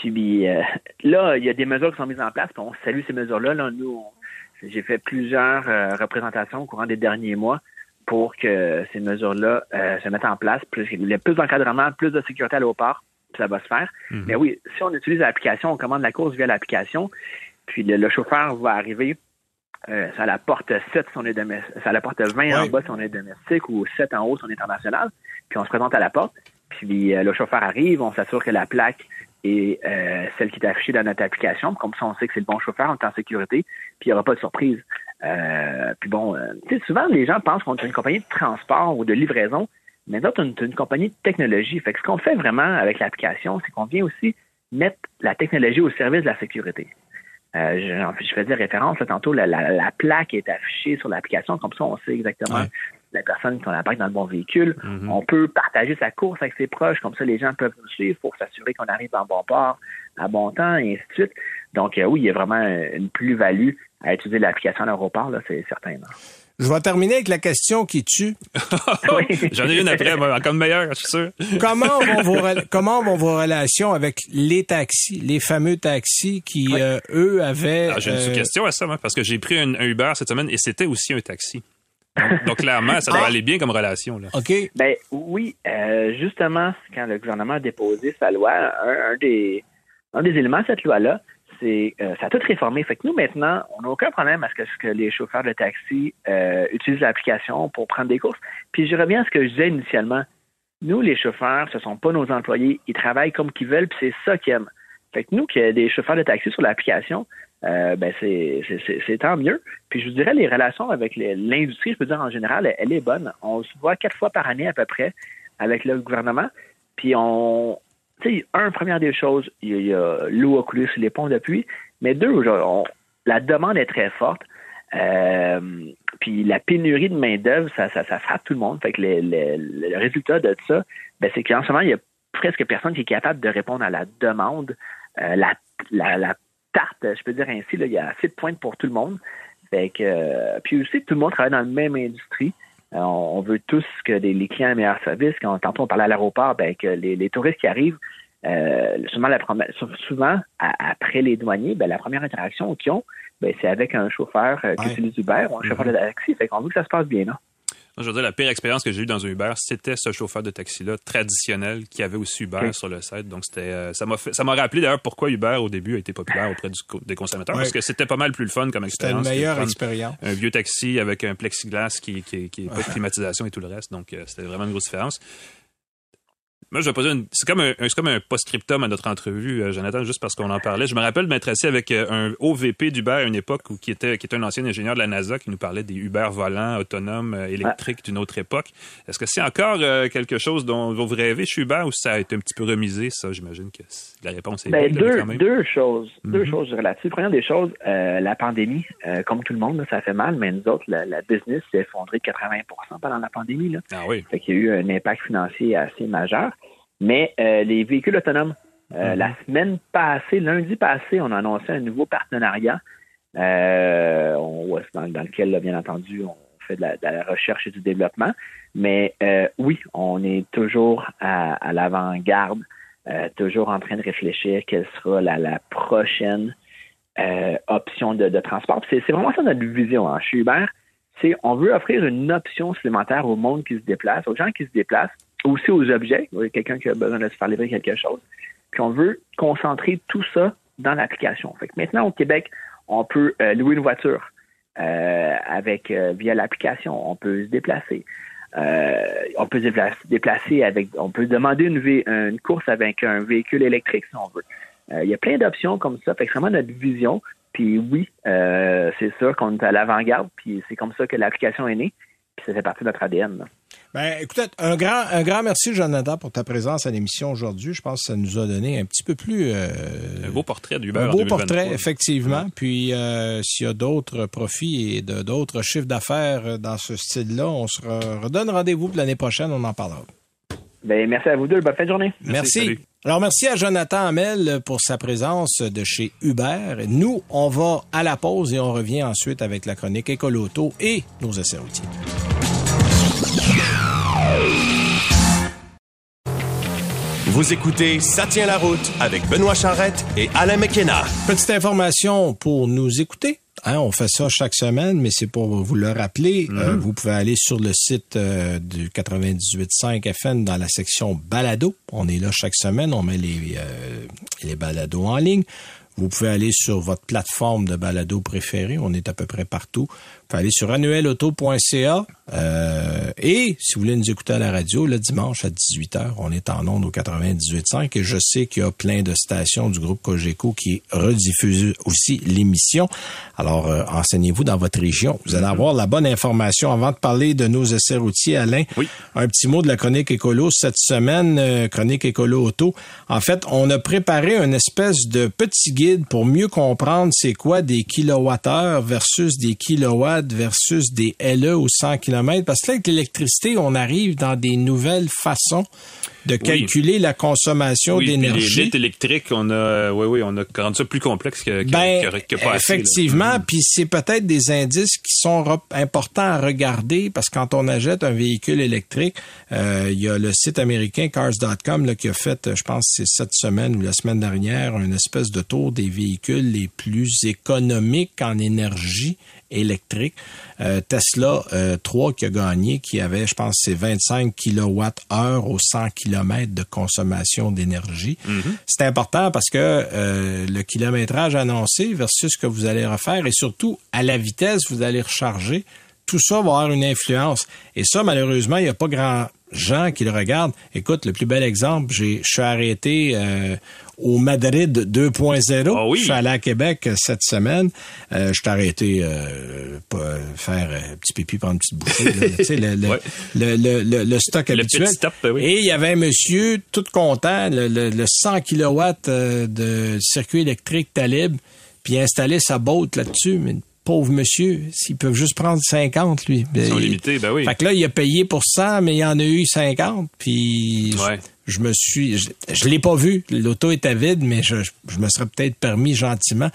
Puis euh, là, il y a des mesures qui sont mises en place. Puis on salue ces mesures-là. Là, nous, j'ai fait plusieurs euh, représentations au courant des derniers mois pour que ces mesures-là se mettent en place. Plus, il y a plus d'encadrement, plus de sécurité à l'aéroport, puis ça va se faire. Mm-hmm. Mais oui, si on utilise l'application, on commande la course via l'application, puis le chauffeur va arriver euh, ça la porte 7 si on est domestique, ça la porte 20 en bas si on est domestique ou 7 en haut si on est international. Puis on se présente à la porte, puis euh, le chauffeur arrive, on s'assure que la plaque est euh, celle qui est affichée dans notre application. Comme ça, on sait que c'est le bon chauffeur, on est en sécurité, puis il n'y aura pas de surprise. puis bon, sais, souvent les gens pensent qu'on est une compagnie de transport ou de livraison, mais nous, on est une compagnie de technologie. Fait que ce qu'on fait vraiment avec l'application, c'est qu'on vient aussi mettre la technologie au service de la sécurité. Euh, je, faisais référence tantôt, la, la, plaque est affichée sur l'application, comme ça on sait exactement la personne qui a la plaque dans le bon véhicule. Mm-hmm. On peut partager sa course avec ses proches, comme ça les gens peuvent nous suivre pour s'assurer qu'on arrive en bon port à bon temps, et ainsi de suite. Donc euh, oui, il y a vraiment une plus-value à utiliser l'application à l'aéroport, c'est certain. Je vais terminer avec la question qui tue. J'en ai une après, encore une meilleure, je suis sûr. comment, vont vos, comment vont vos relations avec les taxis, les fameux taxis qui, euh, eux, avaient... Ah, j'ai une euh, question à ça, parce que j'ai pris un, Uber cette semaine et c'était aussi un taxi. Donc, clairement, ça doit ah. aller bien comme relation. Là. OK. Ben oui, euh, justement, quand le gouvernement a déposé sa loi, un, des, un des éléments de cette loi-là, c'est euh, ça a tout réformé. Fait que nous, maintenant, on n'a aucun problème à ce que, les chauffeurs de taxi euh, utilisent l'application pour prendre des courses. Puis je reviens à ce que je disais initialement. Nous, les chauffeurs, ce ne sont pas nos employés. Ils travaillent comme qu'ils veulent, puis c'est ça qu'ils aiment. Fait que nous, qu'il y ait des chauffeurs de taxi sur l'application, euh, ben c'est, tant mieux. Puis je vous dirais, les relations avec l'industrie, je peux dire en général, elle, est bonne. On se voit quatre fois par année à peu près avec le gouvernement. Puis on, tu sais, un, première des choses, il y a, l'eau Oculus, les ponts d'appui, mais deux, la demande est très forte. Euh, puis la pénurie de main-d'œuvre, ça, ça, frappe tout le monde. Fait que le résultat de ça, ben, c'est qu'en ce moment, il y a presque personne qui est capable de répondre à la demande. Euh, la, la, je peux dire ainsi, là, il y a assez de pointes pour tout le monde. Fait que, euh, puis aussi, tout le monde travaille dans la même industrie. Euh, on, veut tous que les, clients aient un meilleur service. Quand tantôt on parlait à l'aéroport, ben, que les, touristes qui arrivent, euh, souvent, la souvent après les douaniers, ben, la première interaction qu'ils ont, ben, c'est avec un chauffeur qui utilise Uber ou un chauffeur de mm-hmm. taxi. Fait qu'on veut que ça se passe bien, non? Je veux dire, la pire expérience que j'ai eue dans un Uber, c'était ce chauffeur de taxi-là, traditionnel, qui avait aussi Uber sur le site. Donc, c'était, euh, ça m'a ça m'a rappelé d'ailleurs pourquoi Uber, au début, a été populaire auprès des consommateurs. Parce que c'était pas mal plus le fun comme expérience. C'était une meilleure expérience. Un vieux taxi avec un plexiglas qui, qui, qui pas de climatisation et tout le reste. Donc, euh, c'était vraiment une grosse différence. Moi, je vais poser une... C'est comme un, c'est comme un post-scriptum à notre entrevue, euh, Jonathan, juste parce qu'on en parlait. Je me rappelle m'être assis avec euh, un OVP d'Uber à une époque où, qui était, qui était un ancien ingénieur de la NASA qui nous parlait des Uber volants autonomes euh, électriques d'une autre époque. Est-ce que c'est encore quelque chose dont, vous rêvez chez Uber ou ça a été un petit peu remisé? Ça, j'imagine que la réponse est ben, deux, deux choses. Deux mhm. choses là-dessus. Première des choses, la pandémie, comme tout le monde, ça fait mal, mais nous autres, la, business s'est effondrée de 80% pendant la pandémie. Là. Ah oui. Fait qu'il y a eu un impact financier assez majeur. Mais euh, les véhicules autonomes, euh, mhm. la semaine passée, lundi passé, on a annoncé un nouveau partenariat euh, dans, lequel, bien entendu, on fait de la, recherche et du développement. Mais oui, on est toujours à, l'avant-garde, toujours en train de réfléchir quelle sera la, prochaine option de, transport. C'est vraiment ça notre vision hein. chez Uber. C'est on veut offrir une option supplémentaire au monde qui se déplace, aux gens qui se déplacent, aussi aux objets. quelqu'un qui a besoin de se faire livrer quelque chose. Puis on veut concentrer tout ça dans l'application. Fait que maintenant, au Québec, on peut euh, louer une voiture euh, avec euh, via l'application. On peut se déplacer. on peut se déplacer avec. On peut demander une, course avec un véhicule électrique si on veut. il y a plein d'options comme ça. Fait que c'est vraiment notre vision. Puis oui, c'est sûr qu'on est à l'avant-garde. Puis c'est comme ça que l'application est née. Puis ça fait partie de notre ADN. Ben, écoutez, un grand, un grand merci, Jonathan, pour ta présence à l'émission aujourd'hui. Je pense que ça nous a donné un petit peu plus... Euh, un beau portrait d'Uber Un beau portrait, effectivement. Puis, euh, s'il y a d'autres profits et d'autres chiffres d'affaires dans ce style-là, on se redonne rendez-vous pour l'année prochaine. On en parlera. Ben, merci à vous deux. Bonne fin de journée. Merci. Alors, merci à Jonathan Hamel pour sa présence de chez Uber. Nous, on va à la pause et on revient ensuite avec la chronique Écoloto et nos essais routiers. Vous écoutez Ça tient la route avec Benoît Charrette et Alain McKenna. Petite information pour nous écouter. Hein, on fait ça chaque semaine, mais c'est pour vous le rappeler. Euh, mhm. vous pouvez aller sur le site euh, du 98.5 FM dans la section balado. On est là chaque semaine. On met les, euh, les balados en ligne. Vous pouvez aller sur votre plateforme de balado préférée. On est à peu près partout. Pouvez aller sur annuelauto.ca. Euh, et si vous voulez nous écouter à la radio, le dimanche à 18h, on est en ondes au 98.5 et je sais qu'il y a plein de stations du groupe Cogeco qui rediffusent aussi l'émission. Alors, euh, enseignez-vous dans votre région. Vous allez avoir la bonne information. Avant de parler de nos essais routiers, Alain, oui. un petit mot de la chronique écolo cette semaine, euh, chronique écolo auto. En fait, on a préparé une espèce de petit guide pour mieux comprendre c'est quoi des kilowattheures versus des kilowatts versus des LE au 100 km parce que là, avec l'électricité, on arrive dans des nouvelles façons de calculer la consommation d'énergie. Les litres électriques, on a, oui, oui, on a rendu ça plus complexe que, que, ben, Effectivement, mm. puis c'est peut-être des indices qui sont importants à regarder parce que quand on achète un véhicule électrique, euh, il y a le site américain cars.com qui a fait, je pense, c'est cette semaine ou la semaine dernière, une espèce de tour des véhicules les plus économiques en énergie électrique. Euh, Tesla 3 euh, qui a gagné, qui avait, je pense, c'est 25 kWh au 100 km de consommation d'énergie. Mm-hmm. C'est important parce que euh, le kilométrage annoncé versus ce que vous allez refaire et surtout à la vitesse vous allez recharger, tout ça va avoir une influence. Et ça, malheureusement, il n'y a pas grand gens qui le regardent. Écoute, le plus bel exemple, j'ai, je suis arrêté euh, au Madrid 2.0. Ah oui. Je suis allé à Québec euh, cette semaine. Euh, je suis arrêté euh, pour faire un petit pipi pendant une petite bouchée. tu sais, le, le, le, le, stock habituel. Oui. Et il y avait un monsieur tout content, le, 100 kW de circuit électrique Talib, puis installer sa botte là-dessus. Mais pauvre monsieur, s'ils peuvent juste prendre 50, lui. Ils sont limités, ben oui. Fait que là, il a payé pour 100, mais il en a eu 50, puis... Ouais je me suis, je, je l'ai pas vu. L'auto était vide, mais je, je me serais peut-être permis gentiment.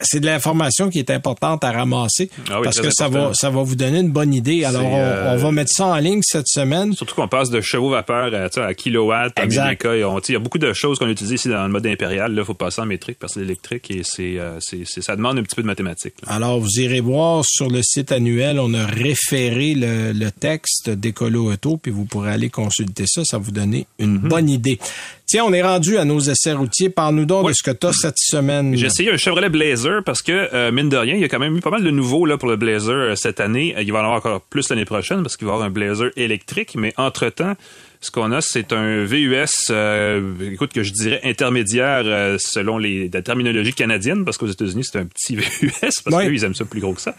C'est de l'information qui est importante à ramasser ah parce que ça va, ça va vous donner une bonne idée. Alors, on, euh, va mettre ça en ligne cette semaine. Surtout qu'on passe de chevaux vapeur à, à kilowatts, à exact. Il y a beaucoup de choses qu'on utilise ici dans le mode impérial. Là, faut passer en métrique parce que l'électrique et c'est, euh, c'est, ça demande un petit peu de mathématiques. Alors, vous irez voir sur le site annuel, on a référé le, le texte d'Écolo Auto, puis vous pourrez aller consulter ça. Ça va vous donner une Mhm. bonne idée. Tiens, on est rendu à nos essais routiers. Parle-nous donc de ce que tu as cette semaine. J'ai essayé un Chevrolet Blazer parce que, euh, mine de rien, il y a quand même eu pas mal de nouveaux là, pour le Blazer euh, cette année. Il va en avoir encore plus l'année prochaine parce qu'il va y avoir un Blazer électrique. Mais entre-temps, Ce qu'on a, c'est un VUS, euh, écoute, que je dirais intermédiaire euh, selon les, la terminologie canadienne, parce qu'aux États-Unis, c'est un petit VUS, parce Oui. qu'ils aiment ça plus gros que ça.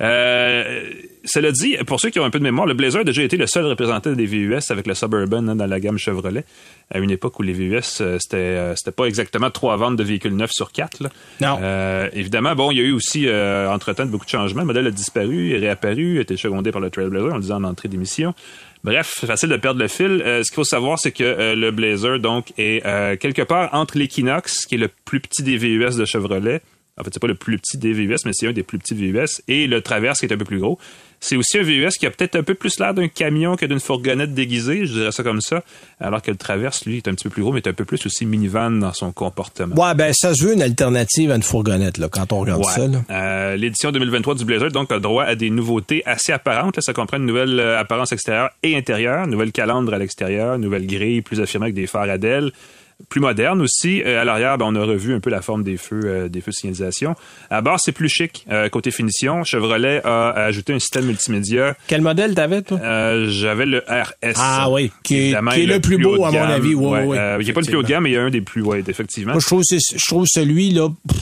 Euh, cela dit, pour ceux qui ont un peu de mémoire, le Blazer a déjà été le seul représentant des VUS avec le Suburban hein, dans la gamme Chevrolet, à une époque où les VUS, euh, c'était euh, c'était pas exactement trois ventes de véhicules neufs sur quatre. là. Non. Euh, évidemment, bon, il y a eu aussi, euh, entre-temps, beaucoup de changements. Le modèle a disparu, est réapparu, a été secondé par le Trailblazer, on le disait en entrée d'émission. Bref, c'est facile de perdre le fil. Euh, ce qu'il faut savoir, c'est que euh, le Blazer, donc, est euh, quelque part entre l'Equinox, qui est le plus petit des VUS de Chevrolet. En fait, c'est pas le plus petit des VUS, mais c'est un des plus petits VUS. Et le Traverse, qui est un peu plus gros. C'est aussi un VUS qui a peut-être un peu plus l'air d'un camion que d'une fourgonnette déguisée, je dirais ça comme ça. Alors que le Traverse, lui, est un petit peu plus gros, mais est un peu plus aussi minivan dans son comportement. Ouais, ben ça se veut une alternative à une fourgonnette là, quand on regarde Ouais. ça. Euh, L'édition 2023 du Blazer donc a droit à des nouveautés assez apparentes. Là, ça comprend une nouvelle euh, apparence extérieure et intérieure, nouvelle calandre à l'extérieur, nouvelle grille plus affirmée avec des phares à plus moderne aussi. Euh, à l'arrière, ben, on a revu un peu la forme des feux, euh, des feux de signalisation. À bord, c'est plus chic euh, côté finition. Chevrolet a ajouté un système multimédia. Quel modèle t'avais, toi? Euh, J'avais le RS. Ah oui, qui est- Évidemment, qui est le plus beau, à mon avis. Ouais, Ouais, ouais, il n'est pas le plus haut de gamme, mais il y a un des plus, ouais, effectivement. Moi, je trouve, je trouve celui-là, pff,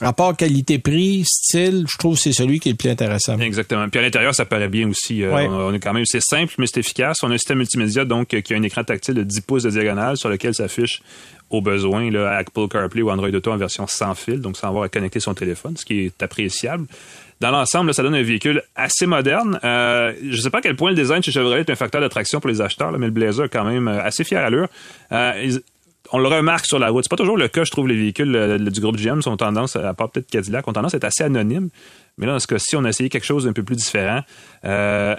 rapport qualité-prix, style, je trouve que c'est celui qui est le plus intéressant. Exactement. Puis à l'intérieur, ça paraît bien aussi. Ouais. on, on est quand même, c'est simple, mais c'est efficace. On a un système multimédia donc qui a un écran tactile de 10 pouces de diagonale sur lequel s'affiche au besoin là, Apple CarPlay ou Android Auto en version sans fil, donc sans avoir à connecter son téléphone, ce qui est appréciable. Dans l'ensemble, ça donne un véhicule assez moderne. Euh, je ne sais pas à quel point le design chez Chevrolet est un facteur d'attraction pour les acheteurs, mais le Blazer quand même euh, assez fier à l'allure. Euh, on le remarque sur la route. C'est pas toujours le cas, je trouve, les véhicules du groupe GM sont tendance, à part peut-être Cadillac, ont tendance à être assez anonymes. Mais là, dans ce cas-ci, on a essayé quelque chose d'un peu plus différent. Je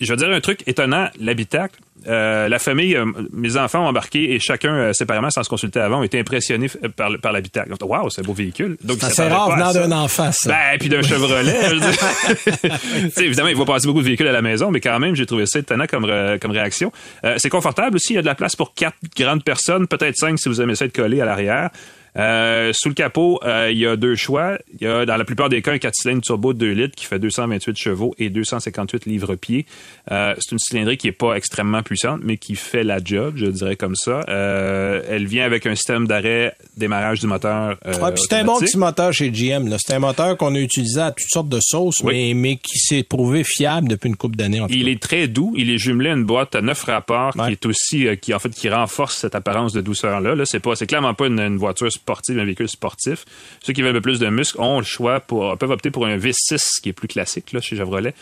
vais dire un truc étonnant, l'habitacle. Euh, la famille, euh, mes enfants ont embarqué et chacun euh, séparément, sans se consulter avant, ont été impressionnés par, par l'habitacle. Waouh, c'est un beau véhicule. Donc, c'est rare venant d'un enfant, ça. Ben, puis d'un Chevrolet. évidemment, il va passer beaucoup de véhicules à la maison, mais quand même, j'ai trouvé ça étonnant comme, comme réaction. C'est confortable aussi. Il y a de la place pour quatre grandes personnes, peut-être cinq si vous aimez ça être collé à l'arrière. Euh, sous le capot, euh, il y a deux choix. Il y a dans la plupart des cas un 4 cylindres turbo de 2 litres qui fait 228 chevaux et 258 livres-pieds. Euh, c'est une cylindrée qui est pas extrêmement puissante, mais qui fait la job, je dirais comme ça. Euh, elle vient avec un système d'arrêt démarrage du moteur. puis c'est un bon petit moteur chez GM. C'est un moteur qu'on a utilisé à toutes sortes de sauces, Oui. mais, mais qui s'est prouvé fiable depuis une couple d'années. Il cas. est très doux. Il est jumelé à une boîte à neuf rapports Ouais. qui est aussi, euh, qui en fait, qui renforce cette apparence de douceur là. Là, c'est pas, c'est clairement pas une, une voiture sportive, un véhicule sportif. Ceux qui veulent un peu plus de muscles ont le choix pour, peuvent opter pour un V6 qui est plus classique là chez Chevrolet,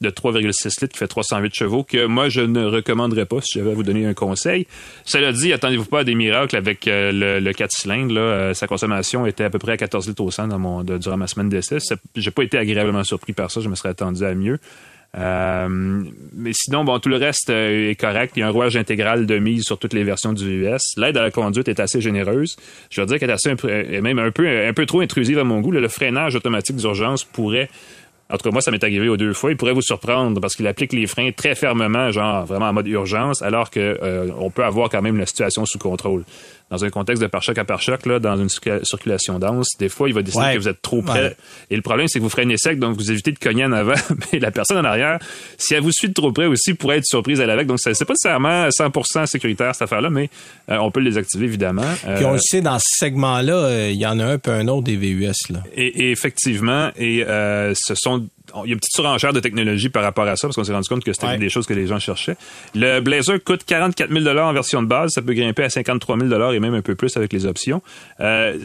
de 3,6 litres qui fait 308 chevaux que moi je ne recommanderais pas si j'avais à vous donner un conseil. Cela dit, attendez-vous pas à des miracles avec euh, le, le 4 cylindres. Là, Euh, sa consommation était à peu près à 14 litres au 100 dans mon, de- durant ma semaine d'essai. J'ai pas été agréablement surpris par ça. Je me serais attendu à mieux. Euh, mais sinon, bon, tout le reste euh, est correct. Il y a un rouage intégral de mise sur toutes les versions du US. L'aide à la conduite est assez généreuse. Je veux dire qu'elle est assez, euh, même un peu, un peu trop intrusive à mon goût. Le freinage automatique d'urgence pourrait en tout cas, moi, ça m'est arrivé aux deux fois. Il pourrait vous surprendre parce qu'il applique les freins très fermement, genre vraiment en mode urgence, alors que euh, on peut avoir quand même la situation sous contrôle. Dans un contexte de pare-choc à pare-choc, là, dans une circula- circulation dense, des fois, il va décider Ouais. que vous êtes trop près. Ouais. Et le problème, c'est que vous freinez sec, donc vous évitez de cogner en avant. Mais la personne en arrière, si elle vous suit de trop près aussi, pourrait être surprise à l'avec. Donc, c'est pas nécessairement 100% sécuritaire, cette affaire-là, mais euh, on peut le désactiver, évidemment. Puis on Euh, le sait, dans ce segment-là, euh, il y en a un peu un autre des VUS. Là. Et, et effectivement, et euh, ce sont il y a une petite surenchère de technologie par rapport à ça, parce qu'on s'est rendu compte que c'était Ouais. une des choses que les gens cherchaient. Le Blazer coûte 44 000 en version de base. Ça peut grimper à 53 000 et même un peu plus avec les options. Euh,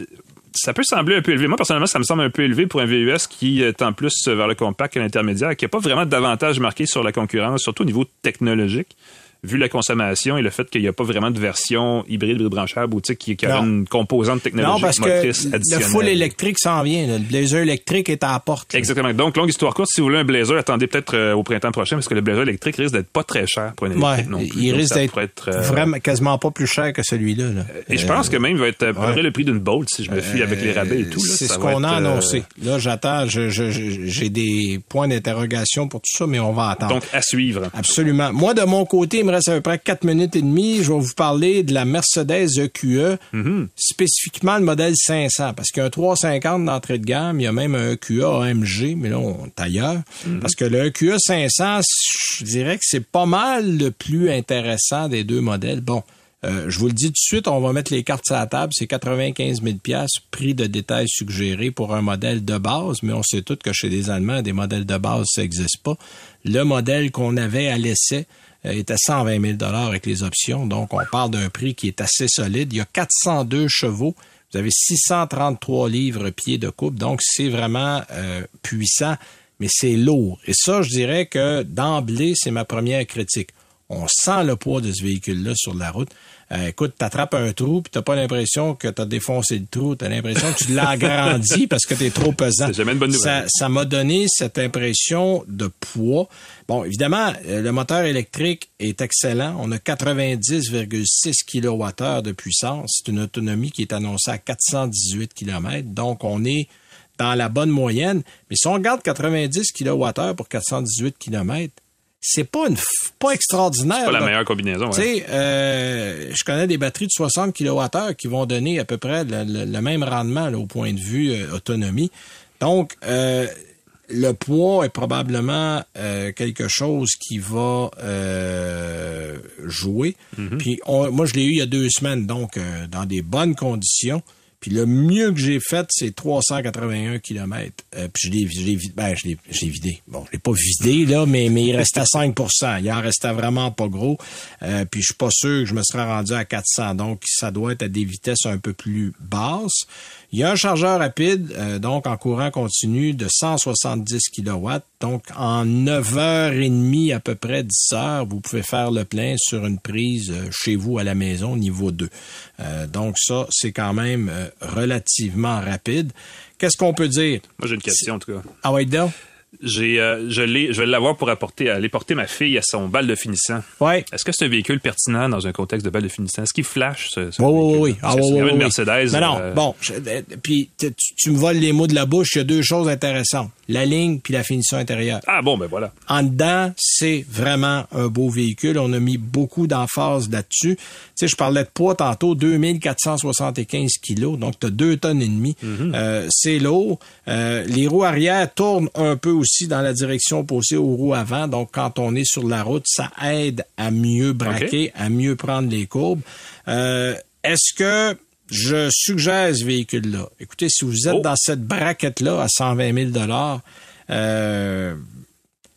ça peut sembler un peu élevé. Moi, personnellement, ça me semble un peu élevé pour un VUS qui tend plus vers le compact que l'intermédiaire, qui n'a pas vraiment d'avantage marqué sur la concurrence, surtout au niveau technologique. Vu la consommation et le fait qu'il n'y a pas vraiment de version hybride, branchable ou qui, qui a une composante technologique Non, parce que motrice le additionnelle. full électrique s'en vient. là. Le Blazer électrique est à la porte. là. Exactement. Donc, longue histoire courte, si vous voulez un blazer, attendez peut-être euh, au printemps prochain, parce que le blazer électrique risque d'être pas très cher pour un électrique Ouais, non plus. il Donc, risque d'être être, euh, vraiment quasiment pas plus cher que celui-là. là. Et je pense que même il va être à peu près le prix d'une Bolt, si je me fie avec les rabais et tout. C'est ce qu'on a euh, annoncé. Là, j'attends. J'ai des points d'interrogation pour tout ça, mais on va attendre. Donc, à suivre. Absolument. Moi, de mon côté, me reste à peu près 4 minutes et demie. Je vais vous parler de la Mercedes EQE, Mhm. spécifiquement le modèle 500, parce qu'il y a un 350 d'entrée de gamme, il y a même un EQE AMG, mais là, on est ailleurs. Parce que le EQE 500, je dirais que c'est pas mal le plus intéressant des deux modèles. Bon, euh, je vous le dis tout de suite, on va mettre les cartes sur la table. C'est 95 000 prix de détail suggéré pour un modèle de base, mais on sait tous que chez les Allemands, des modèles de base, ça n'existe pas. Le modèle qu'on avait à l'essai euh, était 120 000 avec les options. Donc, on parle d'un prix qui est assez solide. Il y a 402 chevaux. Vous avez 633 livres pieds de coupe. Donc, c'est vraiment euh, puissant, mais c'est lourd. Et ça, je dirais que d'emblée, c'est ma première critique. On sent le poids de ce véhicule-là sur la route. Euh, écoute, t'attrapes un trou, puis t'as pas l'impression que t'as défoncé le trou, t'as l'impression que tu l'as agrandi parce que t'es trop pesant. C'est jamais une bonne nouvelle. Ça, ça m'a donné cette impression de poids. Bon, évidemment, euh, le moteur électrique est excellent. On a 90,6 kWh de puissance. C'est une autonomie qui est annoncée à 418 km. Donc, on est dans la bonne moyenne. Mais si on regarde 90 kWh pour 418 km, c'est pas une f- pas extraordinaire. Pas la meilleure combinaison. Tu ouais. sais, euh, je connais des batteries de 60 kWh qui vont donner à peu près le, le- le même rendement là, au point de vue euh, autonomie. Donc, euh, le poids est probablement euh, quelque chose qui va euh, jouer. Puis on- moi, je l'ai eu il y a deux semaines, donc euh, dans des bonnes conditions. Puis le mieux que j'ai fait, c'est 381 km. puis je l'ai, je l'ai vi- ben, je l'ai, je l'ai vidé. Bon, je l'ai pas vidé, là, mais, mais il restait 5% Il en restait vraiment pas gros. Euh, puis je suis pas sûr que je me serais rendu à 400. Donc, ça doit être à des vitesses un peu plus basses. Il y a un chargeur rapide, euh, donc en courant continu de 170 kW. Donc, en 9h30, à peu près 10 heures, vous pouvez faire le plein sur une prise euh, chez vous à la maison, niveau 2. Euh, donc, ça, c'est quand même euh, relativement rapide. Qu'est-ce qu'on peut dire? Moi, j'ai une question, en tout cas. Ah ouais, donc? J'ai, euh, je l'ai, je vais l'avoir pour apporter, aller porter ma fille à son bal de finissant. Ouais. Est-ce que c'est un véhicule pertinent dans un contexte de bal de finissant? Est-ce qu'il flash, ce, ce Oui, oui, oui. Ah, oui, oui, même une oui. Mercedes. Mais non, euh, bon, je- euh, puis tu, me voles les mots de la bouche. Il y a deux choses intéressantes. La ligne puis la finition intérieure. Ah bon, ben voilà. En dedans, c'est vraiment un beau véhicule. On a mis beaucoup d'emphase là-dessus. Tu sais, je parlais de poids tantôt, 2475 kilos, donc tu as deux tonnes et demie. Euh, c'est lourd. Les roues arrière tournent un peu aussi dans la direction opposée aux roues avant. Donc, quand on est sur la route, ça aide à mieux braquer, à mieux prendre les courbes. Euh, Est-ce que je suggère ce véhicule-là? Écoutez, si vous êtes Oh. dans cette braquette-là à 120 000 euh,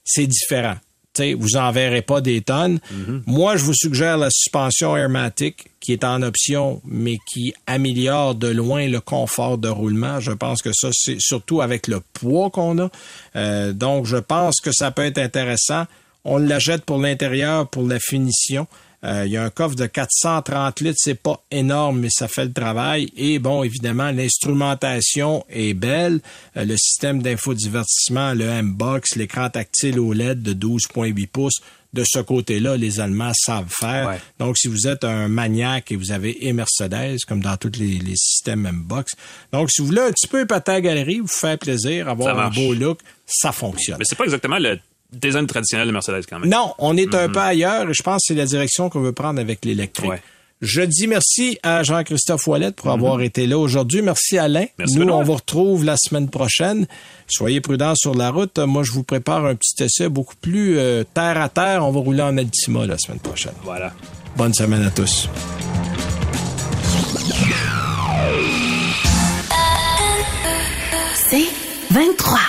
c'est différent. T'sais, vous en verrez pas des tonnes. Moi, je vous suggère la suspension Airmatic qui est en option, mais qui améliore de loin le confort de roulement. Je pense que ça, c'est surtout avec le poids qu'on a. Euh, donc, je pense que ça peut être intéressant. On l'achète pour l'intérieur, pour la finition. Euh, il y a un coffre de 430 litres, c'est pas énorme, mais ça fait le travail. Et bon, évidemment, l'instrumentation est belle. Euh, le système d'infodivertissement, le M-Box, l'écran tactile OLED de 12.8 pouces, de ce côté-là, les Allemands savent faire. Ouais. Donc, si vous êtes un maniaque et vous avez et Mercedes, comme dans tous les, les systèmes M-Box. Donc, si vous voulez un petit peu épater la galerie, vous faire plaisir, avoir un beau look, ça fonctionne. Mais c'est pas exactement le design traditionnel de Mercedes quand même. Non, on est un peu ailleurs et je pense que c'est la direction qu'on veut prendre avec l'électrique. Ouais. Je dis merci à Jean-Christophe Ouellette pour avoir été là aujourd'hui. Merci Alain. Merci, Nous, Benoît. on vous retrouve la semaine prochaine. Soyez prudents sur la route. Moi, je vous prépare un petit essai beaucoup plus euh, terre à terre. On va rouler en Altima la semaine prochaine. Voilà. Bonne semaine à tous. C'est 23.